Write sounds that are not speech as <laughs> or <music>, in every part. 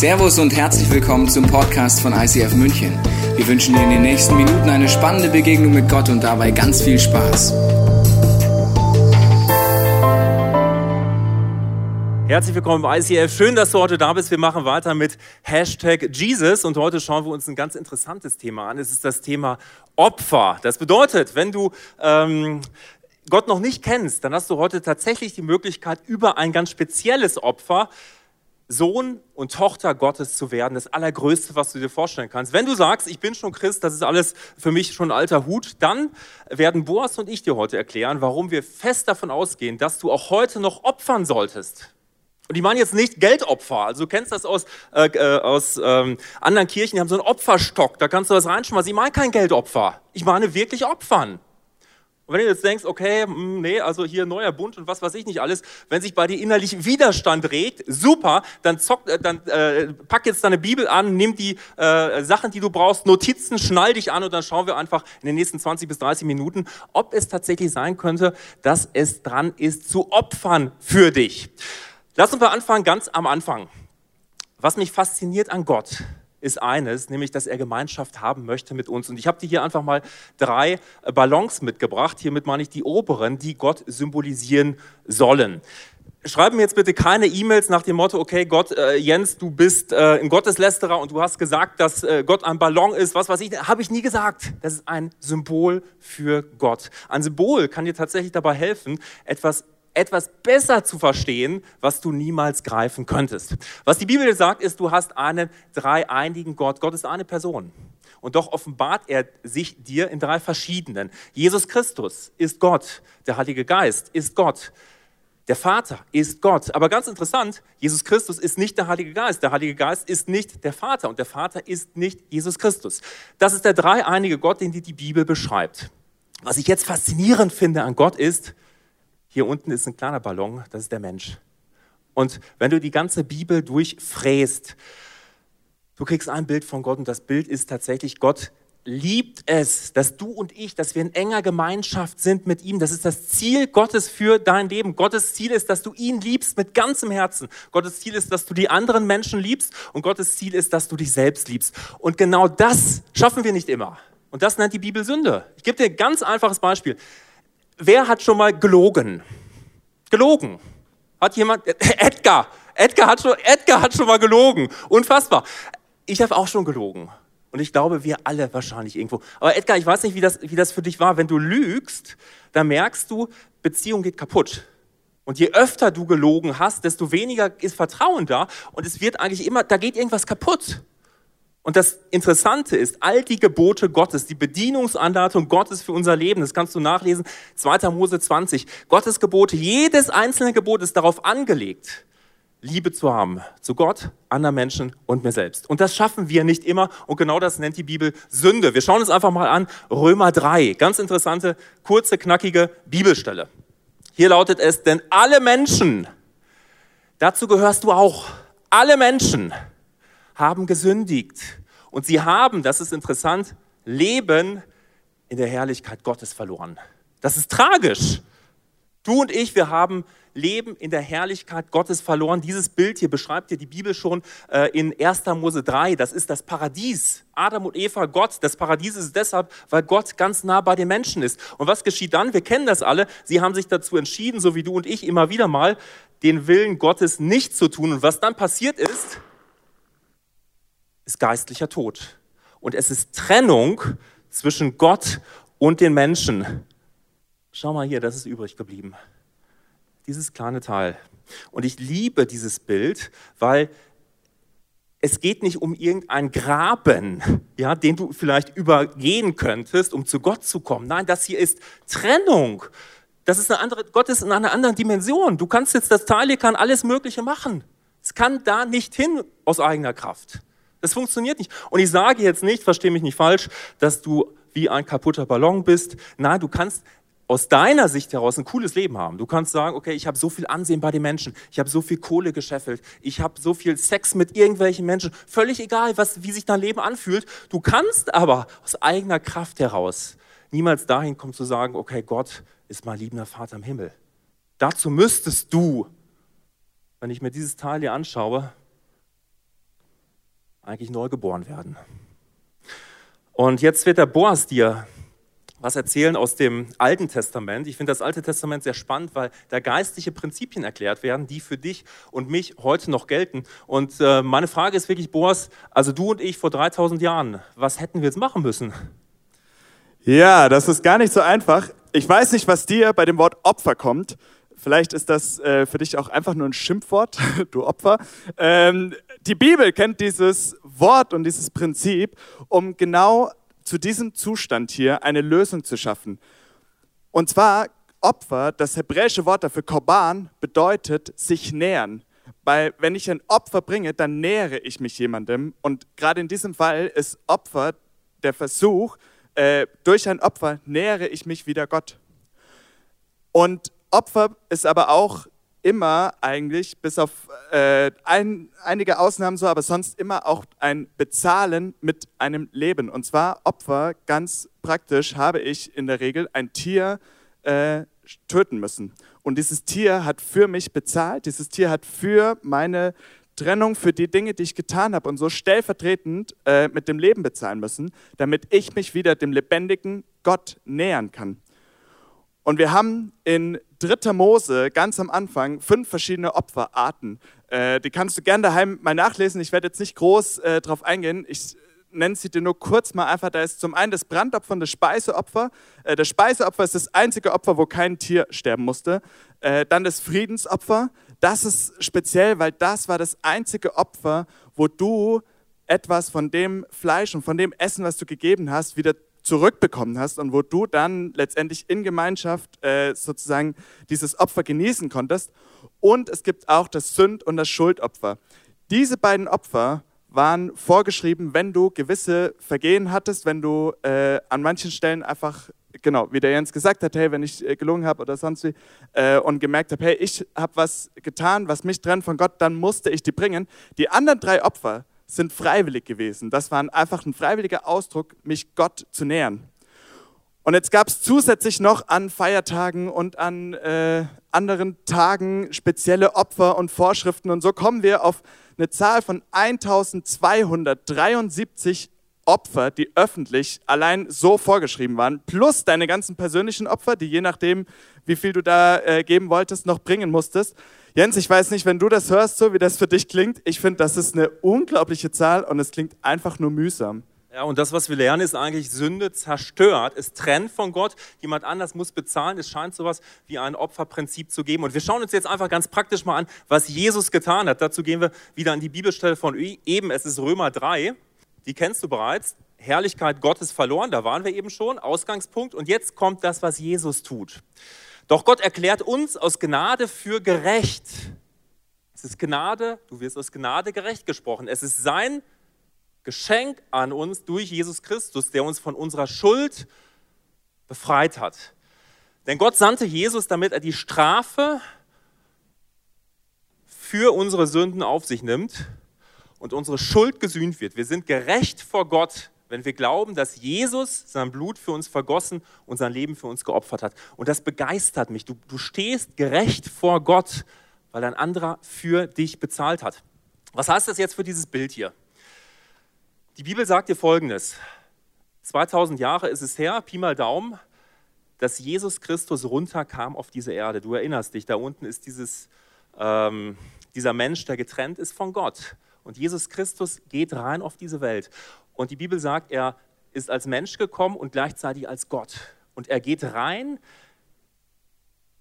Servus und herzlich willkommen zum Podcast von ICF München. Wir wünschen dir in den nächsten Minuten eine spannende Begegnung mit Gott und dabei ganz viel Spaß. Herzlich willkommen bei ICF. Schön, dass du heute da bist. Wir machen weiter mit Hashtag Jesus und heute schauen wir uns ein ganz interessantes Thema an. Es ist das Thema Opfer. Das bedeutet, wenn du ähm, Gott noch nicht kennst, dann hast du heute tatsächlich die Möglichkeit, über ein ganz spezielles Opfer Sohn und Tochter Gottes zu werden, das Allergrößte, was du dir vorstellen kannst. Wenn du sagst, ich bin schon Christ, das ist alles für mich schon alter Hut, dann werden Boas und ich dir heute erklären, warum wir fest davon ausgehen, dass du auch heute noch opfern solltest. Und ich meine jetzt nicht Geldopfer. Also du kennst das aus, äh, äh aus ähm, anderen Kirchen, die haben so einen Opferstock, da kannst du was reinschmeißen. Ich meine kein Geldopfer. Ich meine wirklich opfern. Und wenn du jetzt denkst, okay, hm, nee, also hier neuer Bund und was weiß ich nicht alles, wenn sich bei dir innerlich Widerstand regt, super, dann, zock, äh, dann äh, pack jetzt deine Bibel an, nimm die äh, Sachen, die du brauchst, Notizen, schnall dich an und dann schauen wir einfach in den nächsten 20 bis 30 Minuten, ob es tatsächlich sein könnte, dass es dran ist zu opfern für dich. Lass uns mal anfangen, ganz am Anfang. Was mich fasziniert an Gott, ist eines, nämlich dass er Gemeinschaft haben möchte mit uns. Und ich habe dir hier einfach mal drei äh, Ballons mitgebracht. Hiermit meine ich die oberen, die Gott symbolisieren sollen. Schreib mir jetzt bitte keine E-Mails nach dem Motto, okay, Gott, äh, Jens, du bist äh, ein Gotteslästerer und du hast gesagt, dass äh, Gott ein Ballon ist, was weiß ich, habe ich nie gesagt. Das ist ein Symbol für Gott. Ein Symbol kann dir tatsächlich dabei helfen, etwas etwas besser zu verstehen, was du niemals greifen könntest. Was die Bibel sagt, ist, du hast einen dreieinigen Gott. Gott ist eine Person. Und doch offenbart er sich dir in drei verschiedenen. Jesus Christus ist Gott. Der Heilige Geist ist Gott. Der Vater ist Gott. Aber ganz interessant, Jesus Christus ist nicht der Heilige Geist. Der Heilige Geist ist nicht der Vater und der Vater ist nicht Jesus Christus. Das ist der dreieinige Gott, den die Bibel beschreibt. Was ich jetzt faszinierend finde an Gott ist, hier unten ist ein kleiner Ballon, das ist der Mensch. Und wenn du die ganze Bibel durchfräst, du kriegst ein Bild von Gott und das Bild ist tatsächlich, Gott liebt es, dass du und ich, dass wir in enger Gemeinschaft sind mit ihm. Das ist das Ziel Gottes für dein Leben. Gottes Ziel ist, dass du ihn liebst mit ganzem Herzen. Gottes Ziel ist, dass du die anderen Menschen liebst und Gottes Ziel ist, dass du dich selbst liebst. Und genau das schaffen wir nicht immer. Und das nennt die Bibel Sünde. Ich gebe dir ein ganz einfaches Beispiel wer hat schon mal gelogen? Gelogen. Hat jemand, <laughs> Edgar, Edgar hat schon, Edgar hat schon mal gelogen. Unfassbar. Ich habe auch schon gelogen. Und ich glaube, wir alle wahrscheinlich irgendwo. Aber Edgar, ich weiß nicht, wie das, wie das für dich war. Wenn du lügst, dann merkst du, Beziehung geht kaputt. Und je öfter du gelogen hast, desto weniger ist Vertrauen da. Und es wird eigentlich immer, da geht irgendwas kaputt. Und das Interessante ist, all die Gebote Gottes, die Bedienungsanleitung Gottes für unser Leben, das kannst du nachlesen, 2. Mose 20, Gottes Gebote, jedes einzelne Gebot ist darauf angelegt, Liebe zu haben zu Gott, anderen Menschen und mir selbst. Und das schaffen wir nicht immer und genau das nennt die Bibel Sünde. Wir schauen uns einfach mal an, Römer 3, ganz interessante, kurze, knackige Bibelstelle. Hier lautet es, denn alle Menschen, dazu gehörst du auch, alle Menschen, haben gesündigt. Und sie haben, das ist interessant, Leben in der Herrlichkeit Gottes verloren. Das ist tragisch. Du und ich, wir haben Leben in der Herrlichkeit Gottes verloren. Dieses Bild hier beschreibt dir die Bibel schon äh, in 1. Mose 3. Das ist das Paradies. Adam und Eva, Gott. Das Paradies ist deshalb, weil Gott ganz nah bei den Menschen ist. Und was geschieht dann? Wir kennen das alle. Sie haben sich dazu entschieden, so wie du und ich immer wieder mal, den Willen Gottes nicht zu tun. Und was dann passiert ist, ist geistlicher Tod. Und es ist Trennung zwischen Gott und den Menschen. Schau mal hier, das ist übrig geblieben. Dieses kleine Teil. Und ich liebe dieses Bild, weil es geht nicht um irgendein Graben, ja, den du vielleicht übergehen könntest, um zu Gott zu kommen. Nein, das hier ist Trennung. Das ist eine andere, Gott ist in einer anderen Dimension. Du kannst jetzt das Teil hier kann alles Mögliche machen. Es kann da nicht hin aus eigener Kraft. Das funktioniert nicht. Und ich sage jetzt nicht, verstehe mich nicht falsch, dass du wie ein kaputter Ballon bist. Nein, du kannst aus deiner Sicht heraus ein cooles Leben haben. Du kannst sagen, okay, ich habe so viel Ansehen bei den Menschen, ich habe so viel Kohle gescheffelt, ich habe so viel Sex mit irgendwelchen Menschen, völlig egal, was, wie sich dein Leben anfühlt. Du kannst aber aus eigener Kraft heraus niemals dahin kommen zu sagen, okay, Gott ist mein liebender Vater im Himmel. Dazu müsstest du, wenn ich mir dieses Teil hier anschaue, eigentlich neu geboren werden. Und jetzt wird der Boas dir was erzählen aus dem Alten Testament. Ich finde das Alte Testament sehr spannend, weil da geistliche Prinzipien erklärt werden, die für dich und mich heute noch gelten. Und äh, meine Frage ist wirklich, Boas, also du und ich vor 3000 Jahren, was hätten wir jetzt machen müssen? Ja, das ist gar nicht so einfach. Ich weiß nicht, was dir bei dem Wort Opfer kommt. Vielleicht ist das äh, für dich auch einfach nur ein Schimpfwort, <laughs> du Opfer. Ähm, die Bibel kennt dieses Wort und dieses Prinzip, um genau zu diesem Zustand hier eine Lösung zu schaffen. Und zwar Opfer, das hebräische Wort dafür Korban, bedeutet sich nähern. Weil wenn ich ein Opfer bringe, dann nähere ich mich jemandem. Und gerade in diesem Fall ist Opfer der Versuch, äh, durch ein Opfer nähere ich mich wieder Gott. Und Opfer ist aber auch immer eigentlich, bis auf äh, ein, einige Ausnahmen so, aber sonst immer auch ein Bezahlen mit einem Leben. Und zwar Opfer, ganz praktisch, habe ich in der Regel ein Tier äh, töten müssen. Und dieses Tier hat für mich bezahlt, dieses Tier hat für meine Trennung, für die Dinge, die ich getan habe und so stellvertretend äh, mit dem Leben bezahlen müssen, damit ich mich wieder dem lebendigen Gott nähern kann. Und wir haben in 3. Mose ganz am Anfang fünf verschiedene Opferarten. Äh, die kannst du gerne daheim mal nachlesen. Ich werde jetzt nicht groß äh, drauf eingehen. Ich nenne sie dir nur kurz mal einfach. Da ist zum einen das Brandopfer und das Speiseopfer. Äh, das Speiseopfer ist das einzige Opfer, wo kein Tier sterben musste. Äh, dann das Friedensopfer. Das ist speziell, weil das war das einzige Opfer, wo du etwas von dem Fleisch und von dem Essen, was du gegeben hast, wieder zurückbekommen hast und wo du dann letztendlich in Gemeinschaft äh, sozusagen dieses Opfer genießen konntest. Und es gibt auch das Sünd- und das Schuldopfer. Diese beiden Opfer waren vorgeschrieben, wenn du gewisse Vergehen hattest, wenn du äh, an manchen Stellen einfach, genau, wie der Jens gesagt hat, hey, wenn ich äh, gelungen habe oder sonst wie, äh, und gemerkt habe, hey, ich habe was getan, was mich trennt von Gott, dann musste ich die bringen. Die anderen drei Opfer, sind freiwillig gewesen. Das war einfach ein freiwilliger Ausdruck, mich Gott zu nähern. Und jetzt gab es zusätzlich noch an Feiertagen und an äh, anderen Tagen spezielle Opfer und Vorschriften. Und so kommen wir auf eine Zahl von 1273 Opfer, die öffentlich allein so vorgeschrieben waren, plus deine ganzen persönlichen Opfer, die je nachdem, wie viel du da äh, geben wolltest, noch bringen musstest. Jens, ich weiß nicht, wenn du das hörst, so wie das für dich klingt, ich finde, das ist eine unglaubliche Zahl und es klingt einfach nur mühsam. Ja, und das, was wir lernen, ist eigentlich Sünde zerstört. Es trennt von Gott. Jemand anders muss bezahlen. Es scheint sowas wie ein Opferprinzip zu geben. Und wir schauen uns jetzt einfach ganz praktisch mal an, was Jesus getan hat. Dazu gehen wir wieder an die Bibelstelle von eben. Es ist Römer 3. Die kennst du bereits. Herrlichkeit Gottes verloren. Da waren wir eben schon. Ausgangspunkt. Und jetzt kommt das, was Jesus tut. Doch Gott erklärt uns aus Gnade für gerecht. Es ist Gnade, du wirst aus Gnade gerecht gesprochen. Es ist sein Geschenk an uns durch Jesus Christus, der uns von unserer Schuld befreit hat. Denn Gott sandte Jesus, damit er die Strafe für unsere Sünden auf sich nimmt und unsere Schuld gesühnt wird. Wir sind gerecht vor Gott wenn wir glauben, dass Jesus sein Blut für uns vergossen und sein Leben für uns geopfert hat. Und das begeistert mich. Du, du stehst gerecht vor Gott, weil ein anderer für dich bezahlt hat. Was heißt das jetzt für dieses Bild hier? Die Bibel sagt dir Folgendes. 2000 Jahre ist es her, Pi mal Daumen, dass Jesus Christus runterkam auf diese Erde. Du erinnerst dich, da unten ist dieses, ähm, dieser Mensch, der getrennt ist von Gott. Und Jesus Christus geht rein auf diese Welt. Und die Bibel sagt, er ist als Mensch gekommen und gleichzeitig als Gott. Und er geht rein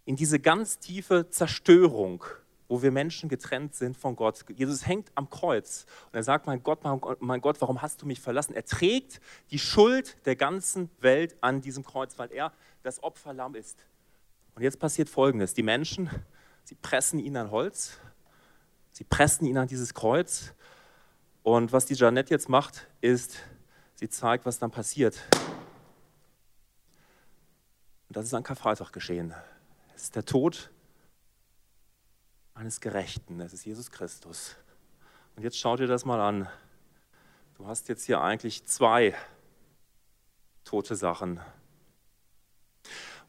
in diese ganz tiefe Zerstörung, wo wir Menschen getrennt sind von Gott. Jesus hängt am Kreuz und er sagt, mein Gott, mein Gott, warum hast du mich verlassen? Er trägt die Schuld der ganzen Welt an diesem Kreuz, weil er das Opferlamm ist. Und jetzt passiert Folgendes. Die Menschen, sie pressen ihn an Holz, sie pressen ihn an dieses Kreuz und was die Janette jetzt macht, ist, sie zeigt, was dann passiert. Und das ist an Karfreitag geschehen. Es ist der Tod eines Gerechten. Es ist Jesus Christus. Und jetzt schau dir das mal an. Du hast jetzt hier eigentlich zwei tote Sachen.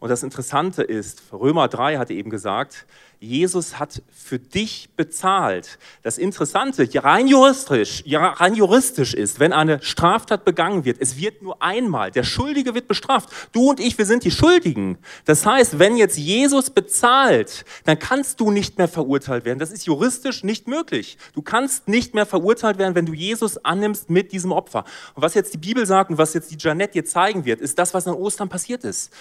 Und das Interessante ist, Römer 3 hatte eben gesagt, Jesus hat für dich bezahlt. Das Interessante, rein juristisch, rein juristisch ist, wenn eine Straftat begangen wird, es wird nur einmal, der Schuldige wird bestraft. Du und ich, wir sind die Schuldigen. Das heißt, wenn jetzt Jesus bezahlt, dann kannst du nicht mehr verurteilt werden. Das ist juristisch nicht möglich. Du kannst nicht mehr verurteilt werden, wenn du Jesus annimmst mit diesem Opfer. Und was jetzt die Bibel sagt und was jetzt die Janet dir zeigen wird, ist das, was an Ostern passiert ist.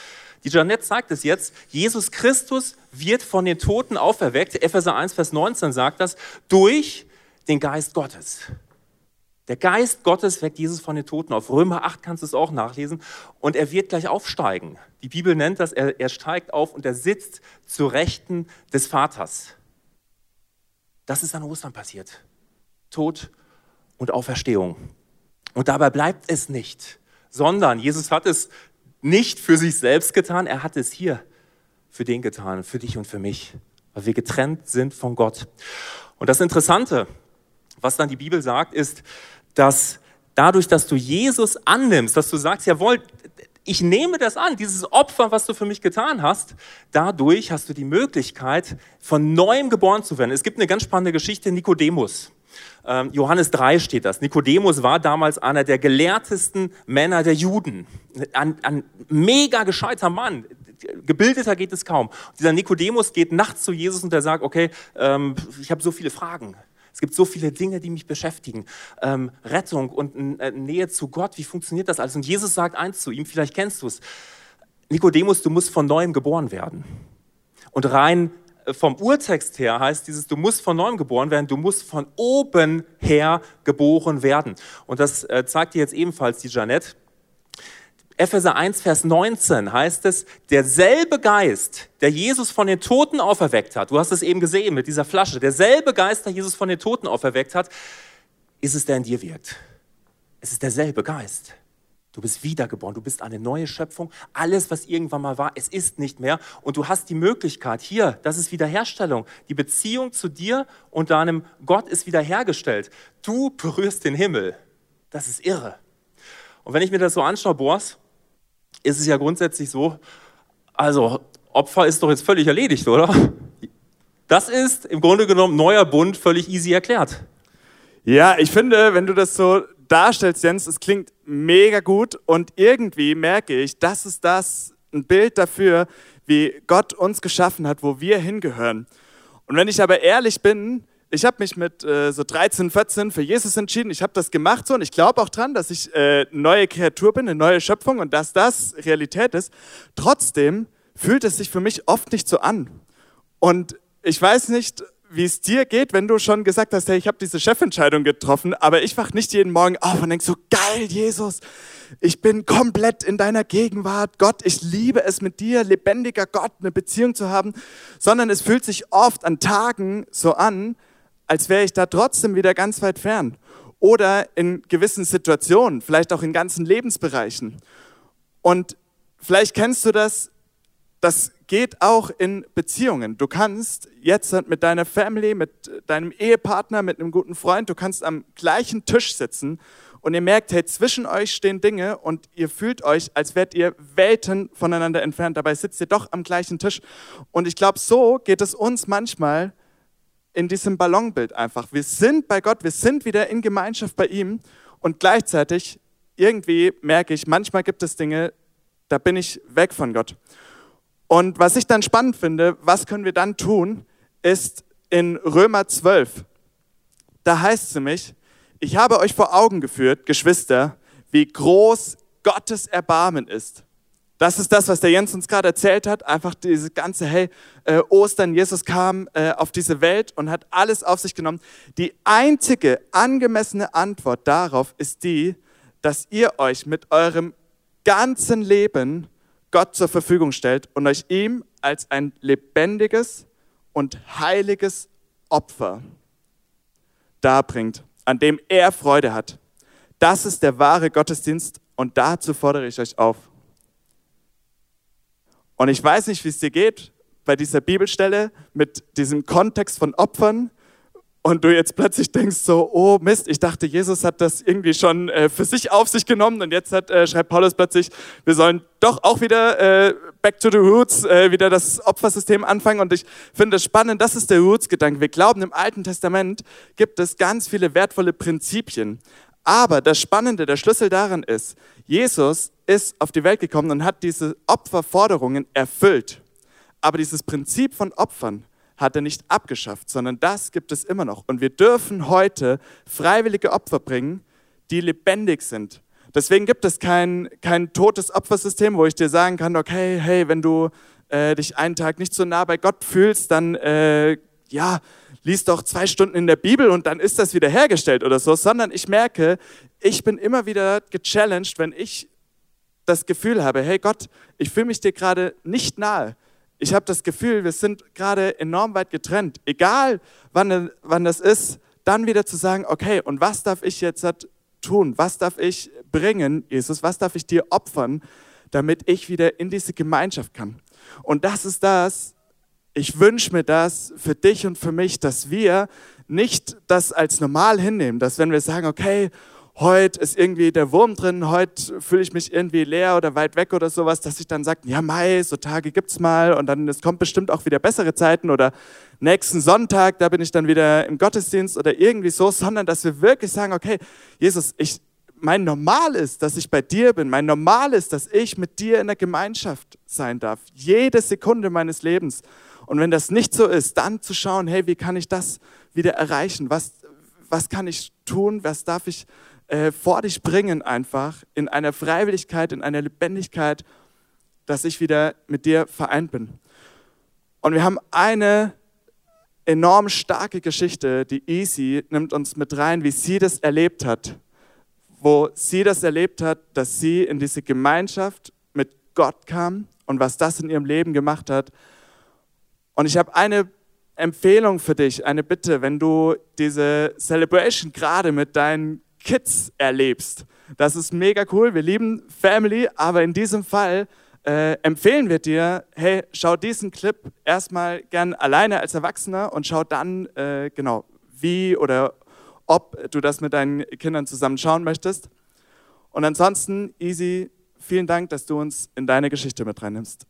Die Janette sagt es jetzt, Jesus Christus wird von den Toten auferweckt. Epheser 1, Vers 19 sagt das, durch den Geist Gottes. Der Geist Gottes weckt Jesus von den Toten auf. Römer 8 kannst du es auch nachlesen. Und er wird gleich aufsteigen. Die Bibel nennt das, er, er steigt auf und er sitzt zu Rechten des Vaters. Das ist an Ostern passiert. Tod und Auferstehung. Und dabei bleibt es nicht, sondern Jesus hat es nicht für sich selbst getan, er hat es hier für den getan, für dich und für mich, weil wir getrennt sind von Gott. Und das Interessante, was dann die Bibel sagt, ist, dass dadurch, dass du Jesus annimmst, dass du sagst, jawohl, ich nehme das an, dieses Opfer, was du für mich getan hast, dadurch hast du die Möglichkeit, von neuem geboren zu werden. Es gibt eine ganz spannende Geschichte, Nikodemus. Ähm, Johannes 3 steht das. Nikodemus war damals einer der gelehrtesten Männer der Juden. Ein, ein mega gescheiter Mann. Gebildeter geht es kaum. Dieser Nikodemus geht nachts zu Jesus und er sagt, okay, ähm, ich habe so viele Fragen. Es gibt so viele Dinge, die mich beschäftigen. Ähm, Rettung und äh, Nähe zu Gott, wie funktioniert das alles? Und Jesus sagt eins zu ihm, vielleicht kennst du es. Nikodemus, du musst von neuem geboren werden. Und rein vom Urtext her heißt dieses, du musst von neuem geboren werden, du musst von oben her geboren werden. Und das äh, zeigt dir jetzt ebenfalls die Janette. Epheser 1, Vers 19 heißt es, derselbe Geist, der Jesus von den Toten auferweckt hat, du hast es eben gesehen mit dieser Flasche, derselbe Geist, der Jesus von den Toten auferweckt hat, ist es, der in dir wirkt. Es ist derselbe Geist. Du bist wiedergeboren, du bist eine neue Schöpfung. Alles, was irgendwann mal war, es ist nicht mehr. Und du hast die Möglichkeit, hier, das ist Wiederherstellung. Die Beziehung zu dir und deinem Gott ist wiederhergestellt. Du berührst den Himmel. Das ist irre. Und wenn ich mir das so anschaue, Boas, ist es ja grundsätzlich so, also Opfer ist doch jetzt völlig erledigt, oder? Das ist im Grunde genommen neuer Bund völlig easy erklärt. Ja, ich finde, wenn du das so darstellst, Jens, es klingt mega gut und irgendwie merke ich, das ist das, ein Bild dafür, wie Gott uns geschaffen hat, wo wir hingehören. Und wenn ich aber ehrlich bin, ich habe mich mit äh, so 13, 14 für Jesus entschieden. Ich habe das gemacht so und ich glaube auch dran, dass ich äh, neue Kreatur bin, eine neue Schöpfung und dass das Realität ist. Trotzdem fühlt es sich für mich oft nicht so an. Und ich weiß nicht, wie es dir geht, wenn du schon gesagt hast, hey, ich habe diese Chefentscheidung getroffen, aber ich wach nicht jeden Morgen auf und denk so, geil, Jesus, ich bin komplett in deiner Gegenwart. Gott, ich liebe es mit dir, lebendiger Gott, eine Beziehung zu haben, sondern es fühlt sich oft an Tagen so an, als wäre ich da trotzdem wieder ganz weit fern. Oder in gewissen Situationen, vielleicht auch in ganzen Lebensbereichen. Und vielleicht kennst du das, das geht auch in Beziehungen. Du kannst jetzt mit deiner Family, mit deinem Ehepartner, mit einem guten Freund, du kannst am gleichen Tisch sitzen und ihr merkt, hey, zwischen euch stehen Dinge und ihr fühlt euch, als wärt ihr Welten voneinander entfernt. Dabei sitzt ihr doch am gleichen Tisch. Und ich glaube, so geht es uns manchmal in diesem Ballonbild einfach. Wir sind bei Gott, wir sind wieder in Gemeinschaft bei ihm und gleichzeitig irgendwie merke ich, manchmal gibt es Dinge, da bin ich weg von Gott. Und was ich dann spannend finde, was können wir dann tun, ist in Römer 12. Da heißt es nämlich, ich habe euch vor Augen geführt, Geschwister, wie groß Gottes Erbarmen ist. Das ist das, was der Jens uns gerade erzählt hat. Einfach diese ganze, hey, äh, Ostern, Jesus kam äh, auf diese Welt und hat alles auf sich genommen. Die einzige angemessene Antwort darauf ist die, dass ihr euch mit eurem ganzen Leben Gott zur Verfügung stellt und euch ihm als ein lebendiges und heiliges Opfer darbringt, an dem er Freude hat. Das ist der wahre Gottesdienst und dazu fordere ich euch auf. Und ich weiß nicht, wie es dir geht bei dieser Bibelstelle mit diesem Kontext von Opfern, und du jetzt plötzlich denkst so, oh Mist, ich dachte, Jesus hat das irgendwie schon äh, für sich auf sich genommen und jetzt hat, äh, schreibt Paulus plötzlich, wir sollen doch auch wieder äh, back to the roots, äh, wieder das Opfersystem anfangen. Und ich finde es spannend, das ist der Roots-Gedanke. Wir glauben, im Alten Testament gibt es ganz viele wertvolle Prinzipien. Aber das Spannende, der Schlüssel darin ist, Jesus ist auf die Welt gekommen und hat diese Opferforderungen erfüllt. Aber dieses Prinzip von Opfern hat er nicht abgeschafft, sondern das gibt es immer noch. Und wir dürfen heute freiwillige Opfer bringen, die lebendig sind. Deswegen gibt es kein, kein totes Opfersystem, wo ich dir sagen kann, okay, hey, wenn du äh, dich einen Tag nicht so nah bei Gott fühlst, dann äh, ja, lies doch zwei Stunden in der Bibel und dann ist das wieder hergestellt oder so, sondern ich merke, ich bin immer wieder gechallenged, wenn ich das Gefühl habe, hey Gott, ich fühle mich dir gerade nicht nahe. Ich habe das Gefühl, wir sind gerade enorm weit getrennt. Egal, wann, wann das ist, dann wieder zu sagen, okay, und was darf ich jetzt tun? Was darf ich bringen, Jesus? Was darf ich dir opfern, damit ich wieder in diese Gemeinschaft kann? Und das ist das, ich wünsche mir das für dich und für mich, dass wir nicht das als normal hinnehmen, dass wenn wir sagen, okay, heute ist irgendwie der Wurm drin, heute fühle ich mich irgendwie leer oder weit weg oder sowas, dass ich dann sage, ja Mai, so Tage gibt's mal und dann es kommt bestimmt auch wieder bessere Zeiten oder nächsten Sonntag, da bin ich dann wieder im Gottesdienst oder irgendwie so, sondern dass wir wirklich sagen, okay, Jesus, ich, mein Normal ist, dass ich bei dir bin. Mein Normal ist, dass ich mit dir in der Gemeinschaft sein darf. Jede Sekunde meines Lebens. Und wenn das nicht so ist, dann zu schauen, hey, wie kann ich das wieder erreichen? Was, was kann ich tun? Was darf ich äh, vor dich bringen einfach in einer Freiwilligkeit, in einer Lebendigkeit, dass ich wieder mit dir vereint bin. Und wir haben eine enorm starke Geschichte, die Easy nimmt uns mit rein, wie sie das erlebt hat, wo sie das erlebt hat, dass sie in diese Gemeinschaft mit Gott kam und was das in ihrem Leben gemacht hat. Und ich habe eine Empfehlung für dich, eine Bitte, wenn du diese Celebration gerade mit deinen Kids erlebst. Das ist mega cool. Wir lieben Family, aber in diesem Fall äh, empfehlen wir dir, hey, schau diesen Clip erstmal gern alleine als Erwachsener und schau dann, äh, genau, wie oder ob du das mit deinen Kindern zusammen schauen möchtest. Und ansonsten, Easy, vielen Dank, dass du uns in deine Geschichte mit reinnimmst.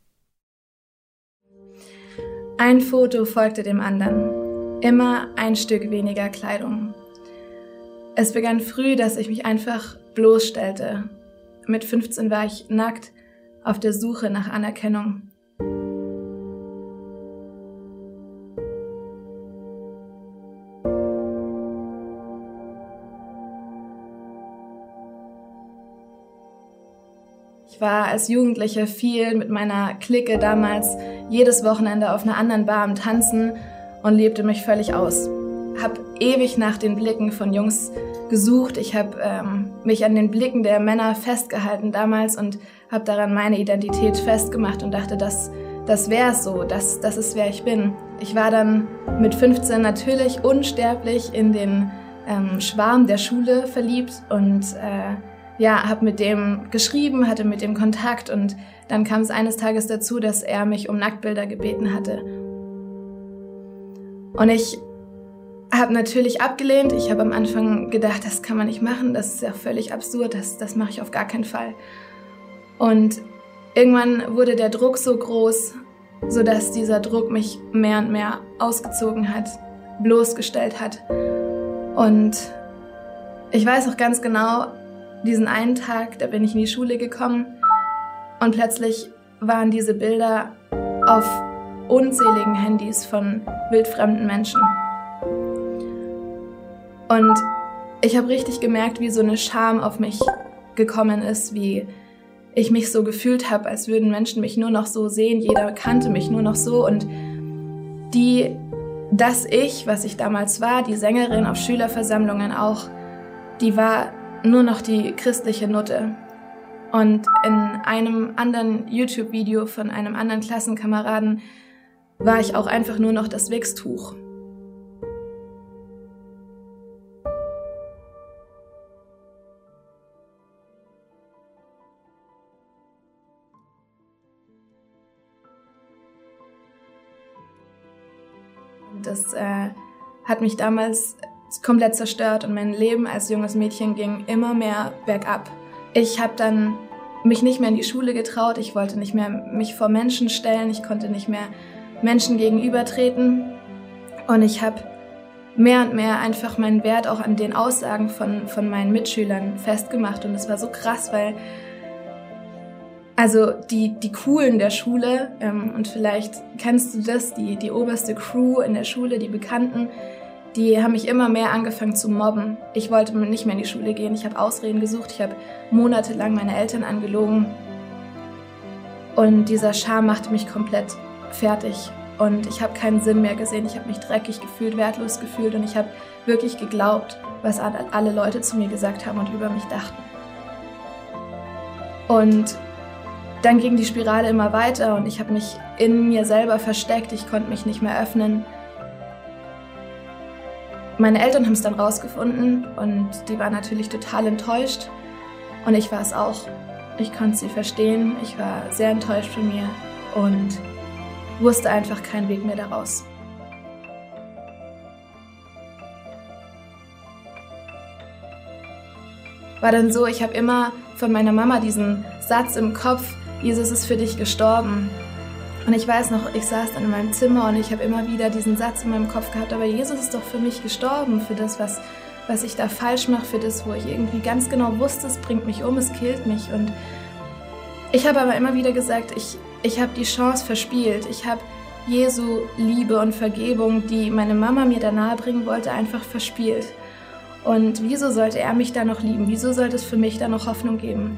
Ein Foto folgte dem anderen. Immer ein Stück weniger Kleidung. Es begann früh, dass ich mich einfach bloßstellte. Mit 15 war ich nackt auf der Suche nach Anerkennung. Ich war als Jugendliche viel mit meiner Clique damals jedes Wochenende auf einer anderen Bar am Tanzen und lebte mich völlig aus. Hab ewig nach den Blicken von Jungs gesucht. Ich habe ähm, mich an den Blicken der Männer festgehalten damals und habe daran meine Identität festgemacht und dachte, das, das wäre so, das, das ist wer ich bin. Ich war dann mit 15 natürlich unsterblich in den ähm, Schwarm der Schule verliebt und äh, ja, habe mit dem geschrieben, hatte mit dem Kontakt und dann kam es eines Tages dazu, dass er mich um Nacktbilder gebeten hatte. Und ich habe natürlich abgelehnt. Ich habe am Anfang gedacht, das kann man nicht machen, das ist ja völlig absurd, das, das mache ich auf gar keinen Fall. Und irgendwann wurde der Druck so groß, sodass dieser Druck mich mehr und mehr ausgezogen hat, bloßgestellt hat. Und ich weiß auch ganz genau, diesen einen Tag, da bin ich in die Schule gekommen und plötzlich waren diese Bilder auf unzähligen Handys von wildfremden Menschen. Und ich habe richtig gemerkt, wie so eine Scham auf mich gekommen ist, wie ich mich so gefühlt habe, als würden Menschen mich nur noch so sehen, jeder kannte mich nur noch so und die, das Ich, was ich damals war, die Sängerin auf Schülerversammlungen auch, die war nur noch die christliche Nutte. Und in einem anderen YouTube-Video von einem anderen Klassenkameraden war ich auch einfach nur noch das Wichstuch. Äh, hat mich damals komplett zerstört und mein Leben als junges Mädchen ging immer mehr bergab. Ich habe dann mich nicht mehr in die Schule getraut, ich wollte nicht mehr mich vor Menschen stellen, ich konnte nicht mehr Menschen gegenübertreten und ich habe mehr und mehr einfach meinen Wert auch an den Aussagen von, von meinen Mitschülern festgemacht und es war so krass, weil also die, die Coolen der Schule, ähm, und vielleicht kennst du das, die, die oberste Crew in der Schule, die Bekannten, die haben mich immer mehr angefangen zu mobben. Ich wollte nicht mehr in die Schule gehen, ich habe Ausreden gesucht, ich habe monatelang meine Eltern angelogen. Und dieser Scham machte mich komplett fertig. Und ich habe keinen Sinn mehr gesehen, ich habe mich dreckig gefühlt, wertlos gefühlt und ich habe wirklich geglaubt, was alle Leute zu mir gesagt haben und über mich dachten. Und dann ging die Spirale immer weiter und ich habe mich in mir selber versteckt, ich konnte mich nicht mehr öffnen. Meine Eltern haben es dann rausgefunden und die waren natürlich total enttäuscht und ich war es auch. Ich konnte sie verstehen, ich war sehr enttäuscht von mir und wusste einfach keinen Weg mehr daraus. War dann so, ich habe immer von meiner Mama diesen Satz im Kopf, Jesus ist für dich gestorben. Und ich weiß noch, ich saß dann in meinem Zimmer und ich habe immer wieder diesen Satz in meinem Kopf gehabt, aber Jesus ist doch für mich gestorben, für das, was, was ich da falsch mache, für das, wo ich irgendwie ganz genau wusste, es bringt mich um, es killt mich. Und ich habe aber immer wieder gesagt, ich, ich habe die Chance verspielt. Ich habe Jesu Liebe und Vergebung, die meine Mama mir da nahe bringen wollte, einfach verspielt. Und wieso sollte er mich da noch lieben? Wieso sollte es für mich da noch Hoffnung geben?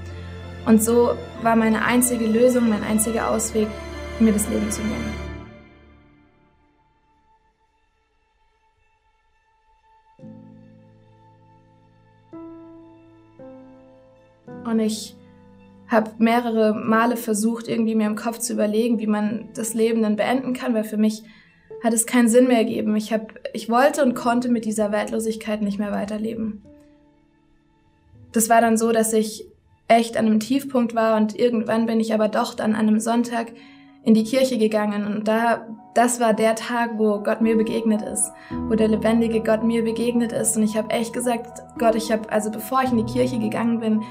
Und so war meine einzige Lösung, mein einziger Ausweg, mir das Leben zu nehmen. Und ich habe mehrere Male versucht, irgendwie mir im Kopf zu überlegen, wie man das Leben dann beenden kann, weil für mich hat es keinen Sinn mehr gegeben. Ich, hab, ich wollte und konnte mit dieser Wertlosigkeit nicht mehr weiterleben. Das war dann so, dass ich echt an einem Tiefpunkt war und irgendwann bin ich aber doch dann an einem Sonntag in die Kirche gegangen und da, das war der Tag, wo Gott mir begegnet ist, wo der lebendige Gott mir begegnet ist und ich habe echt gesagt, Gott, ich habe, also bevor ich in die Kirche gegangen bin,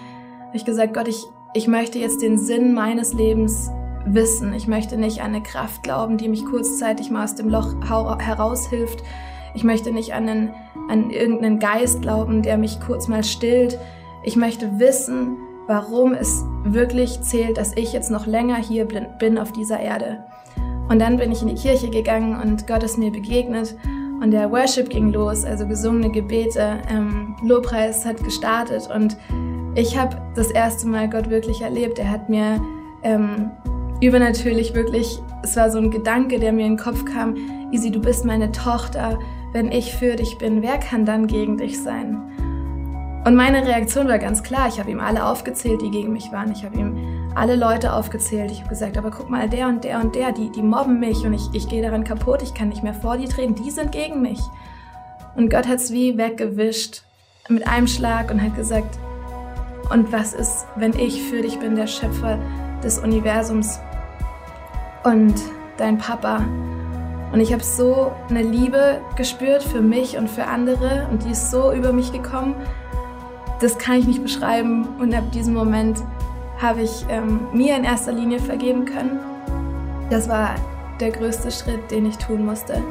habe ich gesagt, Gott, ich, ich möchte jetzt den Sinn meines Lebens wissen. Ich möchte nicht an eine Kraft glauben, die mich kurzzeitig mal aus dem Loch heraushilft. Ich möchte nicht an, einen, an irgendeinen Geist glauben, der mich kurz mal stillt. Ich möchte wissen, warum es wirklich zählt, dass ich jetzt noch länger hier bin auf dieser Erde. Und dann bin ich in die Kirche gegangen und Gott ist mir begegnet und der Worship ging los, also gesungene Gebete, ähm, Lobpreis hat gestartet und ich habe das erste Mal Gott wirklich erlebt. Er hat mir ähm, übernatürlich wirklich, es war so ein Gedanke, der mir in den Kopf kam, Isi, du bist meine Tochter, wenn ich für dich bin, wer kann dann gegen dich sein? Und meine Reaktion war ganz klar. Ich habe ihm alle aufgezählt, die gegen mich waren. Ich habe ihm alle Leute aufgezählt. Ich habe gesagt, aber guck mal, der und der und der, die, die mobben mich und ich, ich gehe daran kaputt. Ich kann nicht mehr vor die treten. Die sind gegen mich. Und Gott hat es wie weggewischt mit einem Schlag und hat gesagt, und was ist, wenn ich für dich bin, der Schöpfer des Universums und dein Papa? Und ich habe so eine Liebe gespürt für mich und für andere und die ist so über mich gekommen das kann ich nicht beschreiben. Und ab diesem Moment habe ich ähm, mir in erster Linie vergeben können. Das war der größte Schritt, den ich tun musste.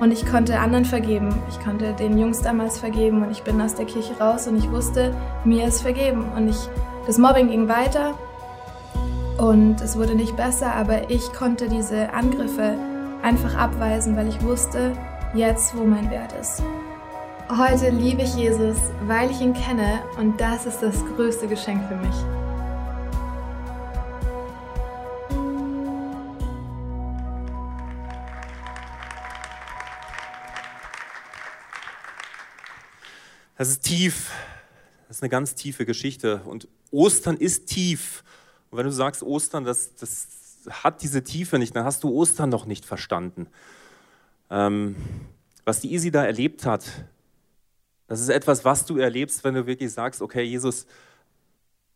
Und ich konnte anderen vergeben. Ich konnte den Jungs damals vergeben und ich bin aus der Kirche raus und ich wusste, mir ist vergeben. Und ich, das Mobbing ging weiter und es wurde nicht besser, aber ich konnte diese Angriffe einfach abweisen, weil ich wusste jetzt, wo mein Wert ist. Heute liebe ich Jesus, weil ich ihn kenne und das ist das größte Geschenk für mich. Das ist tief. Das ist eine ganz tiefe Geschichte. Und Ostern ist tief. Und wenn du sagst, Ostern, das, das hat diese Tiefe nicht, dann hast du Ostern noch nicht verstanden. Ähm, was die Isi da erlebt hat, das ist etwas, was du erlebst, wenn du wirklich sagst, okay, Jesus,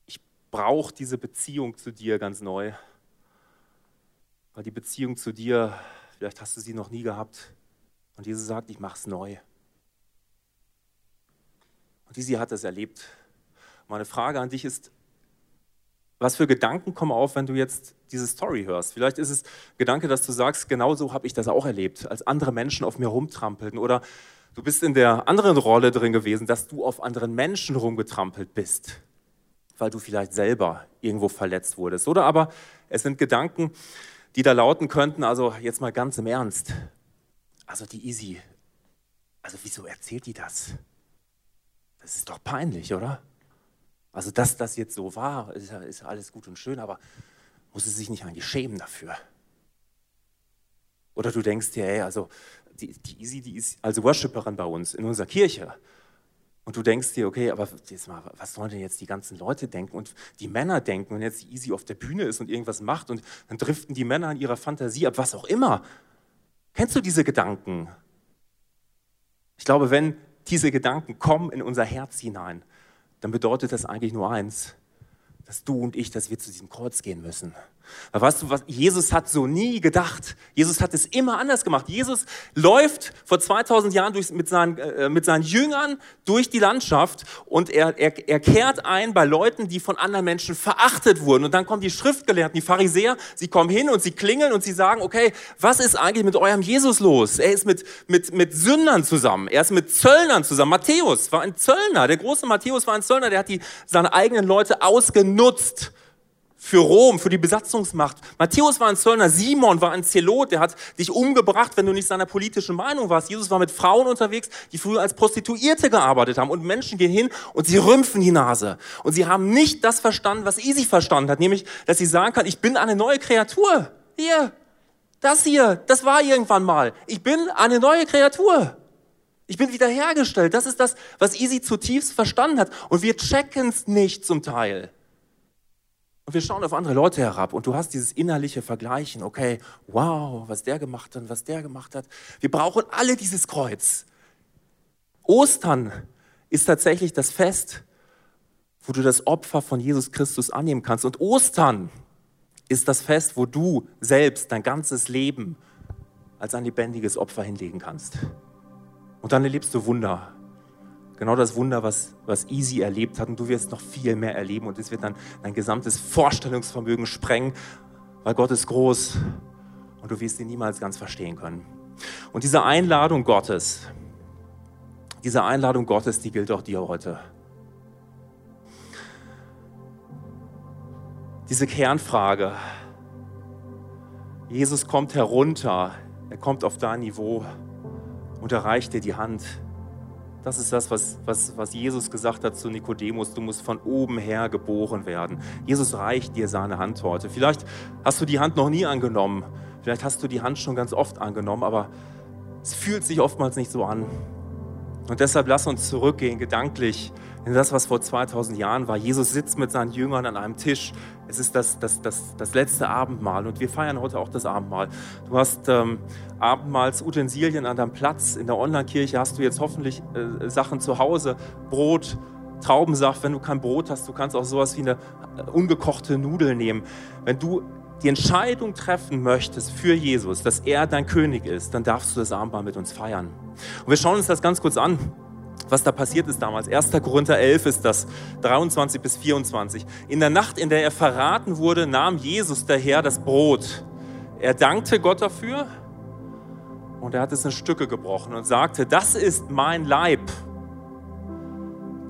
ich brauche diese Beziehung zu dir ganz neu. Weil die Beziehung zu dir, vielleicht hast du sie noch nie gehabt. Und Jesus sagt, ich mache es neu. Und diese hat das erlebt. Meine Frage an dich ist, was für Gedanken kommen auf, wenn du jetzt diese Story hörst? Vielleicht ist es Gedanke, dass du sagst, genau so habe ich das auch erlebt, als andere Menschen auf mir rumtrampelten. Oder du bist in der anderen Rolle drin gewesen, dass du auf anderen Menschen rumgetrampelt bist, weil du vielleicht selber irgendwo verletzt wurdest. Oder aber es sind Gedanken, die da lauten könnten, also jetzt mal ganz im Ernst. Also die Easy, also wieso erzählt die das? Das ist doch peinlich, oder? Also, dass das jetzt so war, ist, ist alles gut und schön, aber muss es sich nicht eigentlich schämen dafür? Oder du denkst dir, ey, also die, die Easy, die ist also Worshipperin bei uns in unserer Kirche. Und du denkst dir, okay, aber jetzt mal, was sollen denn jetzt die ganzen Leute denken und die Männer denken, wenn jetzt die Easy auf der Bühne ist und irgendwas macht und dann driften die Männer in ihrer Fantasie ab, was auch immer. Kennst du diese Gedanken? Ich glaube, wenn diese Gedanken kommen in unser Herz hinein, dann bedeutet das eigentlich nur eins, dass du und ich, dass wir zu diesem Kreuz gehen müssen. Weißt du, was, Jesus hat so nie gedacht. Jesus hat es immer anders gemacht. Jesus läuft vor 2000 Jahren durch, mit, seinen, äh, mit seinen Jüngern durch die Landschaft und er, er, er kehrt ein bei Leuten, die von anderen Menschen verachtet wurden. Und dann kommen die Schriftgelehrten, die Pharisäer, sie kommen hin und sie klingeln und sie sagen, okay, was ist eigentlich mit eurem Jesus los? Er ist mit, mit, mit Sündern zusammen. Er ist mit Zöllnern zusammen. Matthäus war ein Zöllner. Der große Matthäus war ein Zöllner. Der hat die, seine eigenen Leute ausgenutzt für Rom, für die Besatzungsmacht. Matthäus war ein Zöllner, Simon war ein Zelot, der hat dich umgebracht, wenn du nicht seiner politischen Meinung warst. Jesus war mit Frauen unterwegs, die früher als Prostituierte gearbeitet haben. Und Menschen gehen hin und sie rümpfen die Nase. Und sie haben nicht das verstanden, was Easy verstanden hat, nämlich, dass sie sagen kann, ich bin eine neue Kreatur. Hier, das hier, das war irgendwann mal. Ich bin eine neue Kreatur. Ich bin wiederhergestellt. Das ist das, was Easy zutiefst verstanden hat. Und wir checken es nicht zum Teil. Und wir schauen auf andere Leute herab und du hast dieses innerliche Vergleichen. Okay, wow, was der gemacht hat, was der gemacht hat. Wir brauchen alle dieses Kreuz. Ostern ist tatsächlich das Fest, wo du das Opfer von Jesus Christus annehmen kannst. Und Ostern ist das Fest, wo du selbst dein ganzes Leben als ein lebendiges Opfer hinlegen kannst. Und dann erlebst du Wunder. Genau das Wunder, was, was Easy erlebt hat. Und du wirst noch viel mehr erleben. Und es wird dann dein gesamtes Vorstellungsvermögen sprengen, weil Gott ist groß. Und du wirst ihn niemals ganz verstehen können. Und diese Einladung Gottes, diese Einladung Gottes, die gilt auch dir heute. Diese Kernfrage. Jesus kommt herunter, er kommt auf dein Niveau und erreicht dir die Hand. Das ist das, was, was, was Jesus gesagt hat zu Nikodemus. Du musst von oben her geboren werden. Jesus reicht dir seine Hand heute. Vielleicht hast du die Hand noch nie angenommen. Vielleicht hast du die Hand schon ganz oft angenommen, aber es fühlt sich oftmals nicht so an. Und deshalb lass uns zurückgehen, gedanklich, in das, was vor 2000 Jahren war. Jesus sitzt mit seinen Jüngern an einem Tisch. Es ist das, das, das, das letzte Abendmahl und wir feiern heute auch das Abendmahl. Du hast ähm, Abendmahlsutensilien an deinem Platz. In der Online-Kirche hast du jetzt hoffentlich äh, Sachen zu Hause, Brot, Traubensaft. Wenn du kein Brot hast, du kannst auch sowas wie eine äh, ungekochte Nudel nehmen. Wenn du die Entscheidung treffen möchtest für Jesus, dass er dein König ist, dann darfst du das Abendmahl mit uns feiern. Und wir schauen uns das ganz kurz an was da passiert ist damals. 1. Korinther 11 ist das, 23 bis 24. In der Nacht, in der er verraten wurde, nahm Jesus daher das Brot. Er dankte Gott dafür und er hat es in Stücke gebrochen und sagte, das ist mein Leib,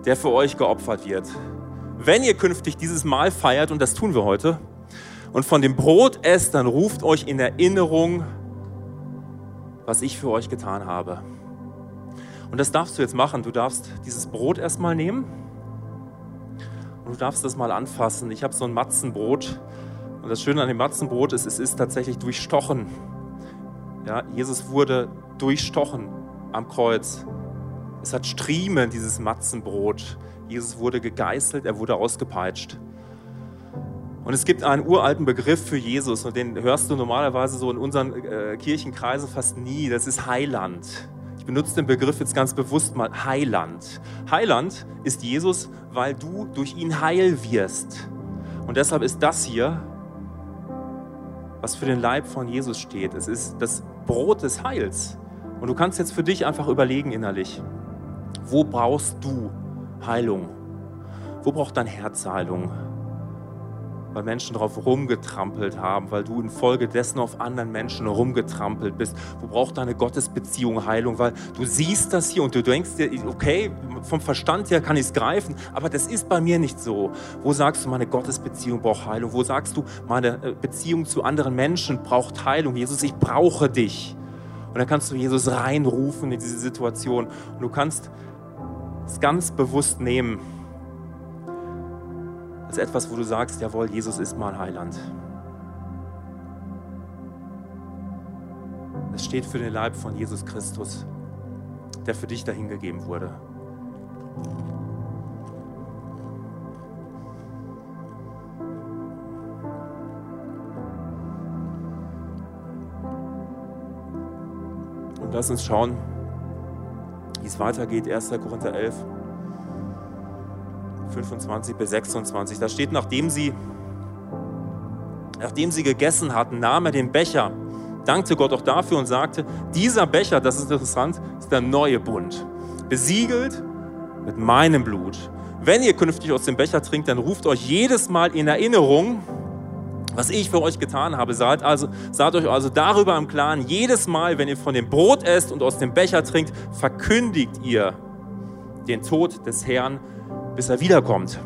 der für euch geopfert wird. Wenn ihr künftig dieses Mahl feiert, und das tun wir heute, und von dem Brot esst, dann ruft euch in Erinnerung, was ich für euch getan habe. Und das darfst du jetzt machen. Du darfst dieses Brot erstmal nehmen und du darfst das mal anfassen. Ich habe so ein Matzenbrot und das Schöne an dem Matzenbrot ist, es ist tatsächlich durchstochen. Ja, Jesus wurde durchstochen am Kreuz. Es hat Striemen, dieses Matzenbrot. Jesus wurde gegeißelt, er wurde ausgepeitscht. Und es gibt einen uralten Begriff für Jesus und den hörst du normalerweise so in unseren äh, Kirchenkreisen fast nie. Das ist Heiland. Ich benutze den Begriff jetzt ganz bewusst mal Heiland. Heiland ist Jesus, weil du durch ihn heil wirst. Und deshalb ist das hier, was für den Leib von Jesus steht. Es ist das Brot des Heils. Und du kannst jetzt für dich einfach überlegen innerlich, wo brauchst du Heilung? Wo braucht dein Herz Heilung? Weil Menschen darauf rumgetrampelt haben, weil du infolgedessen auf anderen Menschen rumgetrampelt bist. Wo braucht deine Gottesbeziehung Heilung? Weil du siehst das hier und du denkst dir, okay, vom Verstand her kann ich es greifen, aber das ist bei mir nicht so. Wo sagst du, meine Gottesbeziehung braucht Heilung? Wo sagst du, meine äh, Beziehung zu anderen Menschen braucht Heilung? Jesus, ich brauche dich. Und dann kannst du Jesus reinrufen in diese Situation und du kannst es ganz bewusst nehmen als etwas, wo du sagst, jawohl, Jesus ist mein Heiland. Es steht für den Leib von Jesus Christus, der für dich dahingegeben wurde. Und lass uns schauen, wie es weitergeht. 1. Korinther 11. 25 bis 26. Da steht, nachdem sie, nachdem sie gegessen hatten, nahm er den Becher, dankte Gott auch dafür und sagte, dieser Becher, das ist interessant, ist der neue Bund, besiegelt mit meinem Blut. Wenn ihr künftig aus dem Becher trinkt, dann ruft euch jedes Mal in Erinnerung, was ich für euch getan habe. Seid, also, seid euch also darüber im Klaren, jedes Mal, wenn ihr von dem Brot esst und aus dem Becher trinkt, verkündigt ihr den Tod des Herrn, bis er wiederkommt.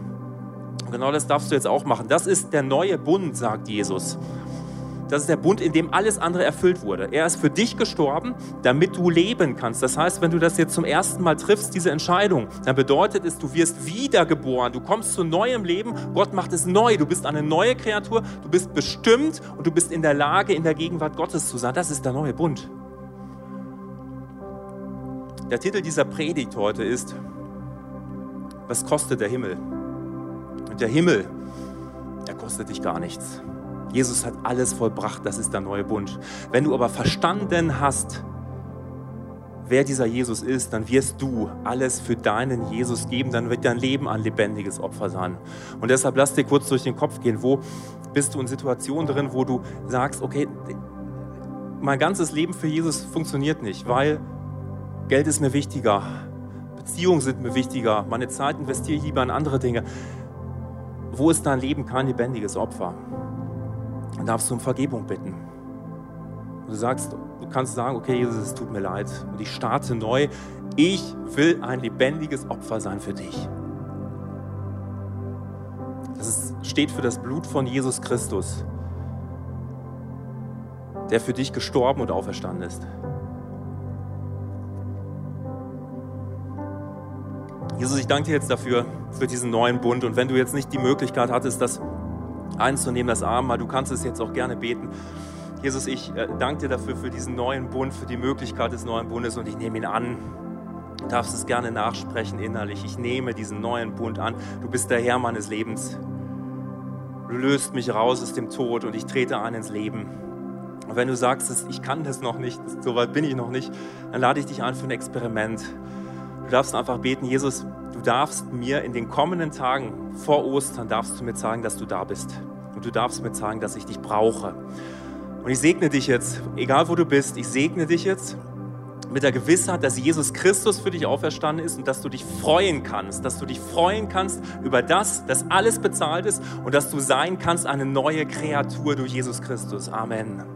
Und genau das darfst du jetzt auch machen. Das ist der neue Bund, sagt Jesus. Das ist der Bund, in dem alles andere erfüllt wurde. Er ist für dich gestorben, damit du leben kannst. Das heißt, wenn du das jetzt zum ersten Mal triffst, diese Entscheidung, dann bedeutet es, du wirst wiedergeboren. Du kommst zu neuem Leben. Gott macht es neu. Du bist eine neue Kreatur. Du bist bestimmt und du bist in der Lage, in der Gegenwart Gottes zu sein. Das ist der neue Bund. Der Titel dieser Predigt heute ist was kostet der Himmel? Und der Himmel, der kostet dich gar nichts. Jesus hat alles vollbracht, das ist der neue Bund. Wenn du aber verstanden hast, wer dieser Jesus ist, dann wirst du alles für deinen Jesus geben, dann wird dein Leben ein lebendiges Opfer sein. Und deshalb lass dir kurz durch den Kopf gehen, wo bist du in Situationen drin, wo du sagst, okay, mein ganzes Leben für Jesus funktioniert nicht, weil Geld ist mir wichtiger, Beziehungen sind mir wichtiger. Meine Zeit investiere ich lieber in andere Dinge. Wo ist dein Leben kein lebendiges Opfer? Dann darfst du um Vergebung bitten. Und du sagst, du kannst sagen, okay, Jesus, es tut mir leid. Und ich starte neu. Ich will ein lebendiges Opfer sein für dich. Das steht für das Blut von Jesus Christus, der für dich gestorben und auferstanden ist. Jesus, ich danke dir jetzt dafür, für diesen neuen Bund. Und wenn du jetzt nicht die Möglichkeit hattest, das einzunehmen, das Abendmahl, du kannst es jetzt auch gerne beten. Jesus, ich äh, danke dir dafür, für diesen neuen Bund, für die Möglichkeit des neuen Bundes und ich nehme ihn an. Du darfst es gerne nachsprechen innerlich. Ich nehme diesen neuen Bund an. Du bist der Herr meines Lebens. Du löst mich raus aus dem Tod und ich trete ein ins Leben. Und wenn du sagst, ich kann das noch nicht, so weit bin ich noch nicht, dann lade ich dich ein für ein Experiment. Du darfst einfach beten, Jesus, du darfst mir in den kommenden Tagen vor Ostern, darfst du mir sagen, dass du da bist. Und du darfst mir sagen, dass ich dich brauche. Und ich segne dich jetzt, egal wo du bist, ich segne dich jetzt mit der Gewissheit, dass Jesus Christus für dich auferstanden ist und dass du dich freuen kannst, dass du dich freuen kannst über das, dass alles bezahlt ist und dass du sein kannst eine neue Kreatur durch Jesus Christus. Amen.